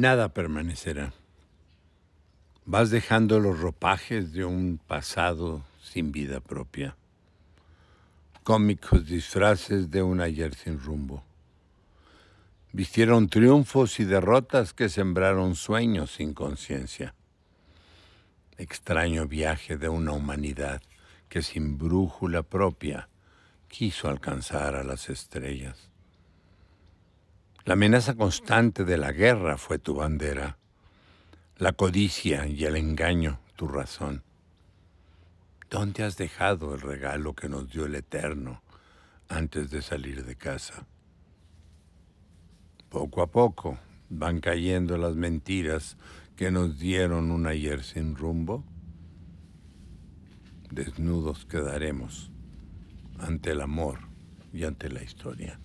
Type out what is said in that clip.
Nada permanecerá. Vas dejando los ropajes de un pasado sin vida propia. Cómicos disfraces de un ayer sin rumbo. Vistieron triunfos y derrotas que sembraron sueños sin conciencia. Extraño viaje de una humanidad que sin brújula propia quiso alcanzar a las estrellas. La amenaza constante de la guerra fue tu bandera, la codicia y el engaño tu razón. ¿Dónde has dejado el regalo que nos dio el Eterno antes de salir de casa? Poco a poco van cayendo las mentiras que nos dieron un ayer sin rumbo. Desnudos quedaremos ante el amor y ante la historia.